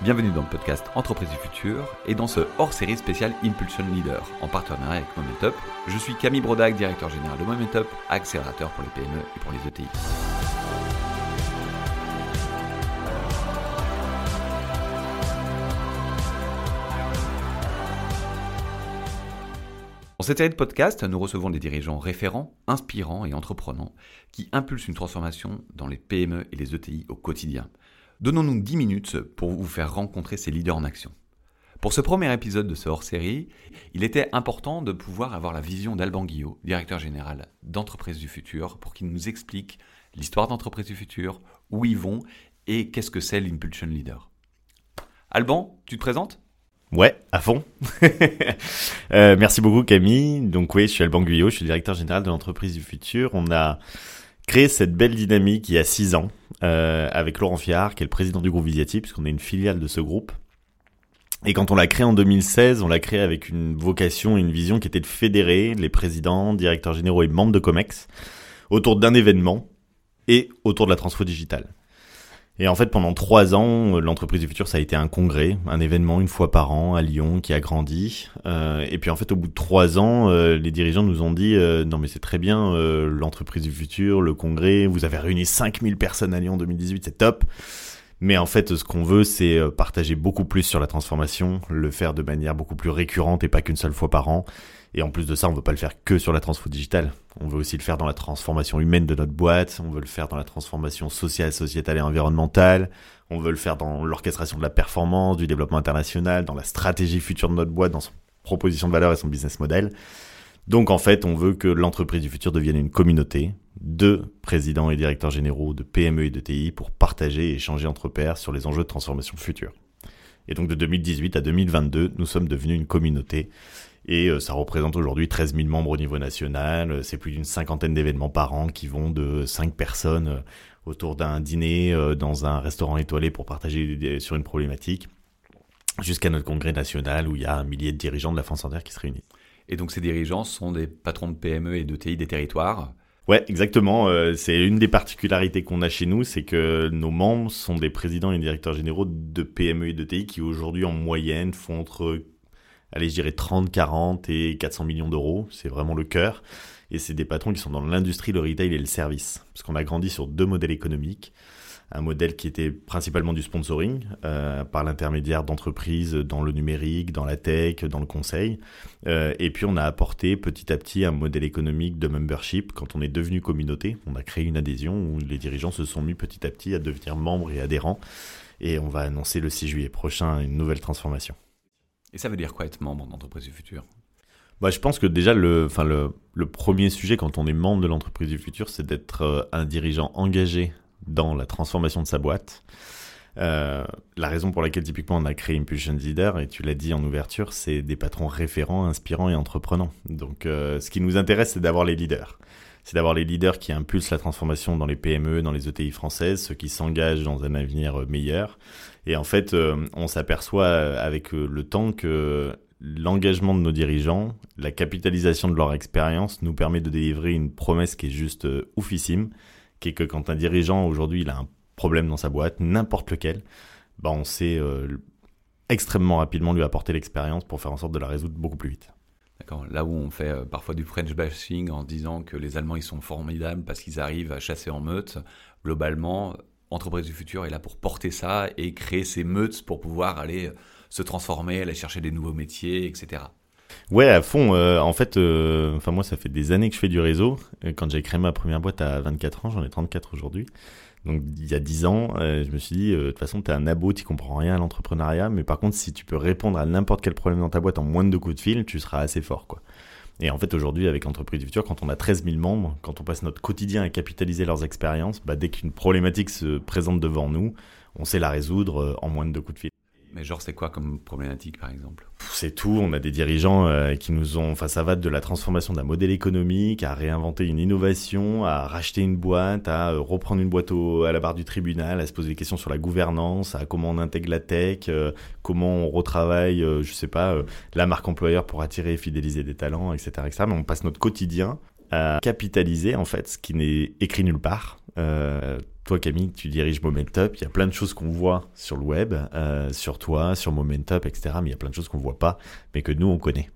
Bienvenue dans le podcast Entreprise du futur et dans ce hors-série spécial Impulsion Leader en partenariat avec Momentup. Je suis Camille Brodac, directeur général de Momentup, accélérateur pour les PME et pour les ETI. Dans cette série de podcasts, nous recevons des dirigeants référents, inspirants et entreprenants qui impulsent une transformation dans les PME et les ETI au quotidien. Donnons-nous 10 minutes pour vous faire rencontrer ces leaders en action. Pour ce premier épisode de ce hors-série, il était important de pouvoir avoir la vision d'Alban Guillot, directeur général d'Entreprise du Futur, pour qu'il nous explique l'histoire d'Entreprise du Futur, où ils vont et qu'est-ce que c'est l'Impulsion Leader. Alban, tu te présentes? Ouais, à fond. euh, merci beaucoup Camille. Donc oui, je suis Alban Guyot, je suis directeur général de l'entreprise du futur. On a créé cette belle dynamique il y a six ans euh, avec Laurent Fiard, qui est le président du groupe Visiati, puisqu'on est une filiale de ce groupe. Et quand on l'a créé en 2016, on l'a créé avec une vocation, une vision qui était de fédérer les présidents, directeurs généraux et membres de COMEX autour d'un événement et autour de la transfo digitale. Et en fait, pendant trois ans, l'entreprise du futur, ça a été un congrès, un événement une fois par an à Lyon qui a grandi. Euh, et puis en fait, au bout de trois ans, euh, les dirigeants nous ont dit euh, non mais c'est très bien, euh, l'entreprise du futur, le congrès, vous avez réuni 5000 personnes à Lyon en 2018, c'est top. Mais en fait, ce qu'on veut, c'est partager beaucoup plus sur la transformation, le faire de manière beaucoup plus récurrente et pas qu'une seule fois par an. Et en plus de ça, on veut pas le faire que sur la transfo digitale. On veut aussi le faire dans la transformation humaine de notre boîte. On veut le faire dans la transformation sociale, sociétale et environnementale. On veut le faire dans l'orchestration de la performance, du développement international, dans la stratégie future de notre boîte, dans son proposition de valeur et son business model. Donc en fait, on veut que l'entreprise du futur devienne une communauté de présidents et directeurs généraux de PME et de TI pour partager et échanger entre pairs sur les enjeux de transformation future. Et donc de 2018 à 2022, nous sommes devenus une communauté et euh, ça représente aujourd'hui 13 000 membres au niveau national. C'est plus d'une cinquantaine d'événements par an qui vont de 5 personnes euh, autour d'un dîner euh, dans un restaurant étoilé pour partager sur une problématique, jusqu'à notre congrès national où il y a un millier de dirigeants de la France entière qui se réunissent. Et donc ces dirigeants sont des patrons de PME et de TI des territoires Ouais, exactement. c'est une des particularités qu'on a chez nous, c'est que nos membres sont des présidents et directeurs généraux de PME et de TI qui aujourd'hui en moyenne font entre allez, je dirais 30, 40 et 400 millions d'euros. C'est vraiment le cœur. Et c'est des patrons qui sont dans l'industrie, le retail et le service. Parce qu'on a grandi sur deux modèles économiques. Un modèle qui était principalement du sponsoring, euh, par l'intermédiaire d'entreprises dans le numérique, dans la tech, dans le conseil. Euh, et puis on a apporté petit à petit un modèle économique de membership. Quand on est devenu communauté, on a créé une adhésion où les dirigeants se sont mis petit à petit à devenir membres et adhérents. Et on va annoncer le 6 juillet prochain une nouvelle transformation. Et ça veut dire quoi être membre d'entreprise du futur? Bah, je pense que déjà, le, enfin, le, le premier sujet quand on est membre de l'entreprise du futur, c'est d'être euh, un dirigeant engagé dans la transformation de sa boîte. Euh, la raison pour laquelle typiquement on a créé Impulsion Leader, et tu l'as dit en ouverture, c'est des patrons référents, inspirants et entreprenants. Donc euh, ce qui nous intéresse, c'est d'avoir les leaders. C'est d'avoir les leaders qui impulsent la transformation dans les PME, dans les ETI françaises, ceux qui s'engagent dans un avenir meilleur, et en fait, euh, on s'aperçoit euh, avec euh, le temps que l'engagement de nos dirigeants, la capitalisation de leur expérience nous permet de délivrer une promesse qui est juste oufissime, qui est que quand un dirigeant aujourd'hui il a un problème dans sa boîte, n'importe lequel, bah on sait extrêmement rapidement lui apporter l'expérience pour faire en sorte de la résoudre beaucoup plus vite. D'accord. Là où on fait parfois du French bashing en disant que les Allemands ils sont formidables parce qu'ils arrivent à chasser en meute, globalement, Entreprise du futur est là pour porter ça et créer ces meutes pour pouvoir aller se transformer, aller chercher des nouveaux métiers, etc. Ouais, à fond. Euh, en fait, euh, enfin moi, ça fait des années que je fais du réseau. Euh, quand j'ai créé ma première boîte à 24 ans, j'en ai 34 aujourd'hui. Donc il y a 10 ans, je me suis dit, de toute façon, tu es un abo, tu comprends rien à l'entrepreneuriat, mais par contre, si tu peux répondre à n'importe quel problème dans ta boîte en moins de deux coups de fil, tu seras assez fort, quoi. Et en fait, aujourd'hui, avec Entreprise du Futur, quand on a 13 000 membres, quand on passe notre quotidien à capitaliser leurs expériences, bah, dès qu'une problématique se présente devant nous, on sait la résoudre euh, en moins de deux coups de fil. Mais genre, c'est quoi comme problématique, par exemple? C'est tout. On a des dirigeants euh, qui nous ont... Enfin, ça va de la transformation d'un modèle économique à réinventer une innovation, à racheter une boîte, à euh, reprendre une boîte au, à la barre du tribunal, à se poser des questions sur la gouvernance, à comment on intègre la tech, euh, comment on retravaille, je sais pas, la marque employeur pour attirer et fidéliser des talents, etc., etc. Mais on passe notre quotidien à capitaliser, en fait, ce qui n'est écrit nulle part, Euh, toi, Camille, tu diriges Momentup. Il y a plein de choses qu'on voit sur le web, euh, sur toi, sur Momentup, etc. Mais il y a plein de choses qu'on voit pas, mais que nous, on connaît.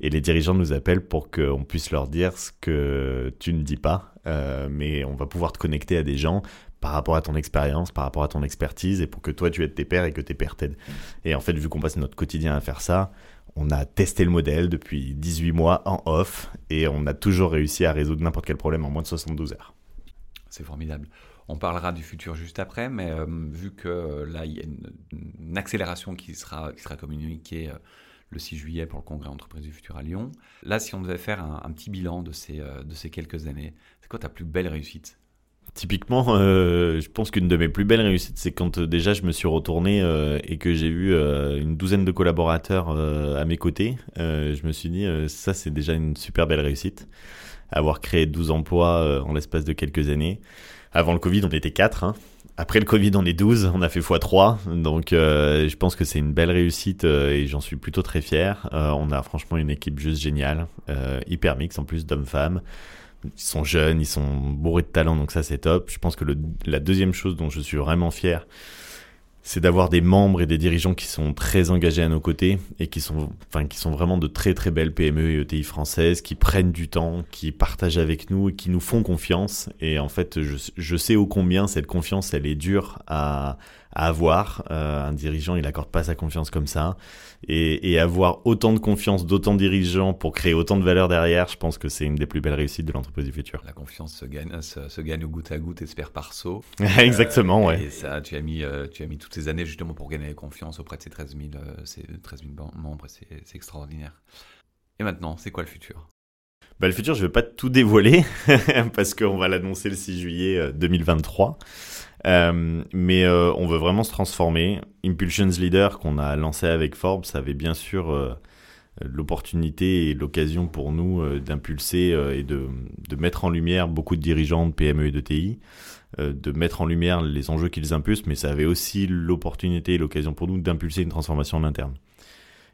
Et les dirigeants nous appellent pour qu'on puisse leur dire ce que tu ne dis pas, euh, mais on va pouvoir te connecter à des gens par rapport à ton expérience, par rapport à ton expertise, et pour que toi tu aides tes pairs et que tes pairs t'aident. Et en fait, vu qu'on passe notre quotidien à faire ça, on a testé le modèle depuis 18 mois en off, et on a toujours réussi à résoudre n'importe quel problème en moins de 72 heures. C'est formidable. On parlera du futur juste après, mais euh, vu que euh, là, il y a une, accélération qui sera, qui sera communiquée le 6 juillet pour le congrès Entreprise du Futur à Lyon. Là, si on devait faire un, petit bilan de ces, euh, de ces quelques années, c'est quoi ta plus belle réussite? Typiquement, euh, je pense qu'une de mes plus belles réussites, c'est quand euh, déjà je me suis retourné et que j'ai eu une douzaine de collaborateurs à mes côtés. je me suis dit, ça c'est déjà une super belle réussite. Avoir créé 12 emplois en l'espace de quelques années. Avant le Covid, on était 4. Hein. Après le Covid, on est 12, on a fait x3, donc euh, je pense que c'est une belle réussite euh, et j'en suis plutôt très fier. Euh, on a franchement une équipe juste géniale, hyper mix en plus d'hommes-femmes. Ils sont jeunes, ils sont bourrés de talent, donc ça c'est top. Je pense que le, la deuxième chose dont je suis vraiment fier, c'est d'avoir des membres et des dirigeants qui sont très engagés à nos côtés et qui sont, enfin, qui sont vraiment de très très belles PME et ETI françaises, qui prennent du temps, qui partagent avec nous et qui nous font confiance. Et en fait, je, je sais ô combien cette confiance, elle est dure à, à avoir. Euh, un dirigeant, il accorde pas sa confiance comme ça. Et, et avoir autant de confiance d'autant de dirigeants pour créer autant de valeur derrière, je pense que c'est une des plus belles réussites de l'entreprise du futur. La confiance se gagne, se, gagne au goutte à goutte et se perd par saut. Exactement, ouais. Et ça, tu as, mis, euh, tu as mis ces années justement pour gagner confiance auprès de ces 13 000, euh, ces 13 000 membres. C'est extraordinaire. Et maintenant, c'est quoi le futur? Bah, le futur, je vais pas tout dévoiler parce qu'on va l'annoncer le 6 juillet 2023. Euh, mais euh, on veut vraiment se transformer. Impulsions Leader qu'on a lancé avec Forbes avait bien sûr euh, l'opportunité et l'occasion pour nous d'impulser et de, de, mettre en lumière beaucoup de dirigeants de PME et de TI, de mettre en lumière les enjeux qu'ils impulsent, mais ça avait aussi l'opportunité et l'occasion pour nous d'impulser une transformation en interne.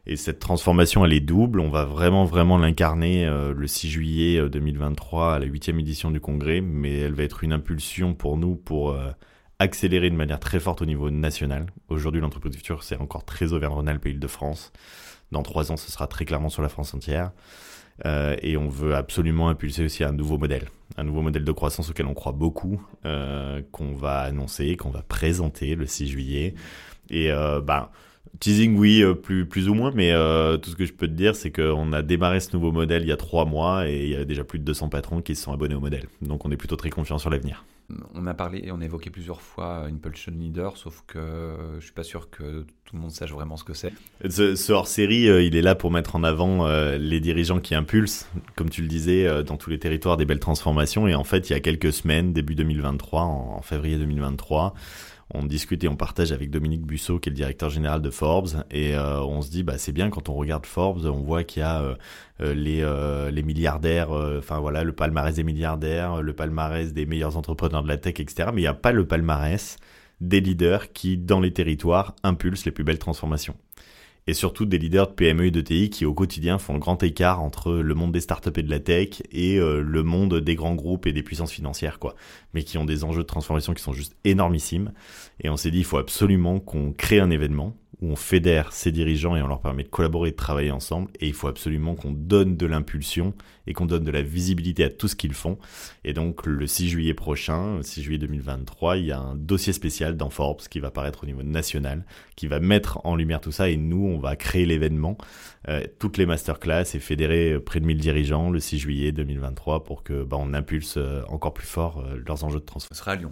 Et cette transformation, elle est double. On va vraiment, vraiment l'incarner le 6 juillet 2023 à la huitième édition du congrès, mais elle va être une impulsion pour nous pour accélérer de manière très forte au niveau national. Aujourd'hui, l'entreprise du futur, c'est encore très Auvergne-Rhône-Alpes et de france Dans trois ans, ce sera très clairement sur la France entière. Euh, et on veut absolument impulser aussi un nouveau modèle, un nouveau modèle de croissance auquel on croit beaucoup, euh, qu'on va annoncer, qu'on va présenter le 6 juillet. Et bah, teasing oui, plus plus ou moins, mais tout ce que je peux te dire, c'est qu'on a démarré ce nouveau modèle il y a trois mois et il y a déjà plus de 200 patrons qui se sont abonnés au modèle. Donc on est plutôt très confiant sur l'avenir on a parlé et on a évoqué plusieurs fois une Impulsion Leader, sauf que je suis pas sûr que tout le monde sache vraiment ce que c'est. Ce, hors-série, euh, il est là pour mettre en avant euh, les dirigeants qui impulsent, comme tu le disais, euh, dans tous les territoires des belles transformations. Et en fait, il y a quelques semaines, début 2023, en février 2023, on discute et on partage avec Dominique Busso, qui est le directeur général de Forbes, et euh, on se dit, bah, c'est bien quand on regarde Forbes, on voit qu'il y a euh, euh, les, les milliardaires, enfin voilà, le palmarès des milliardaires, le palmarès des meilleurs entrepreneurs de la tech, etc. Mais il n'y a pas le palmarès des leaders qui, dans les territoires, impulsent les plus belles transformations et surtout des leaders de PME et de TI qui au quotidien font le grand écart entre le monde des startups et de la tech et euh, le monde des grands groupes et des puissances financières quoi, mais qui ont des enjeux de transformation qui sont juste énormissimes. Et on s'est dit il faut absolument qu'on crée un événement où on fédère ces dirigeants et on leur permet de collaborer et de travailler ensemble. Et il faut absolument qu'on donne de l'impulsion et qu'on donne de la visibilité à tout ce qu'ils font. Et donc le 6 juillet prochain, 6 juillet 2023, il y a un dossier spécial dans Forbes qui va paraître au niveau national, qui va mettre en lumière tout ça. Et nous, on va créer l'événement, euh, toutes les masterclass et fédérer près de 1000 dirigeants le 6 juillet 2023 pour que bah, on impulse euh, encore plus fort euh, leurs enjeux de transformation. Ce sera à Lyon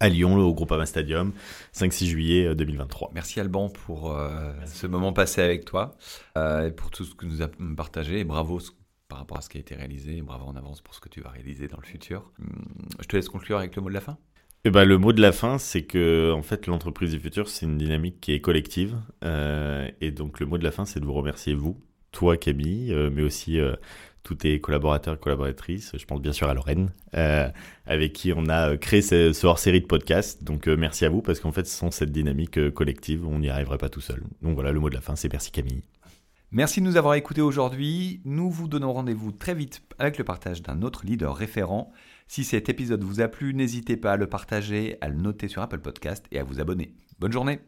à Lyon, au Groupama Stadium, 5-6 juillet 2023. Euh, Merci Alban pour euh, ce moment passé avec toi euh, et pour tout ce que nous avons partagé et bravo par rapport à ce qui a été réalisé et bravo en avance pour ce que tu vas réaliser dans le futur. Hum, je te laisse conclure avec le mot de la fin. Eh ben, le mot de la fin, c'est que en fait, l'entreprise du futur, c'est une dynamique qui est collective. et donc, le mot de la fin, c'est de vous remercier, vous, toi, Camille, mais aussi tous tes collaborateurs et collaboratrices. Je pense bien sûr à Lorraine, euh, avec qui on a créé ce, hors-série de podcast. Donc euh, merci à vous, parce qu'en fait, sans cette dynamique euh, collective, on n'y arriverait pas tout seul. Donc voilà, le mot de la fin, c'est merci Camille. Merci de nous avoir écoutés aujourd'hui. Nous vous donnons rendez-vous très vite avec le partage d'un autre leader référent. Si cet épisode vous a plu, n'hésitez pas à le partager, à le noter sur Apple Podcast et à vous abonner. Bonne journée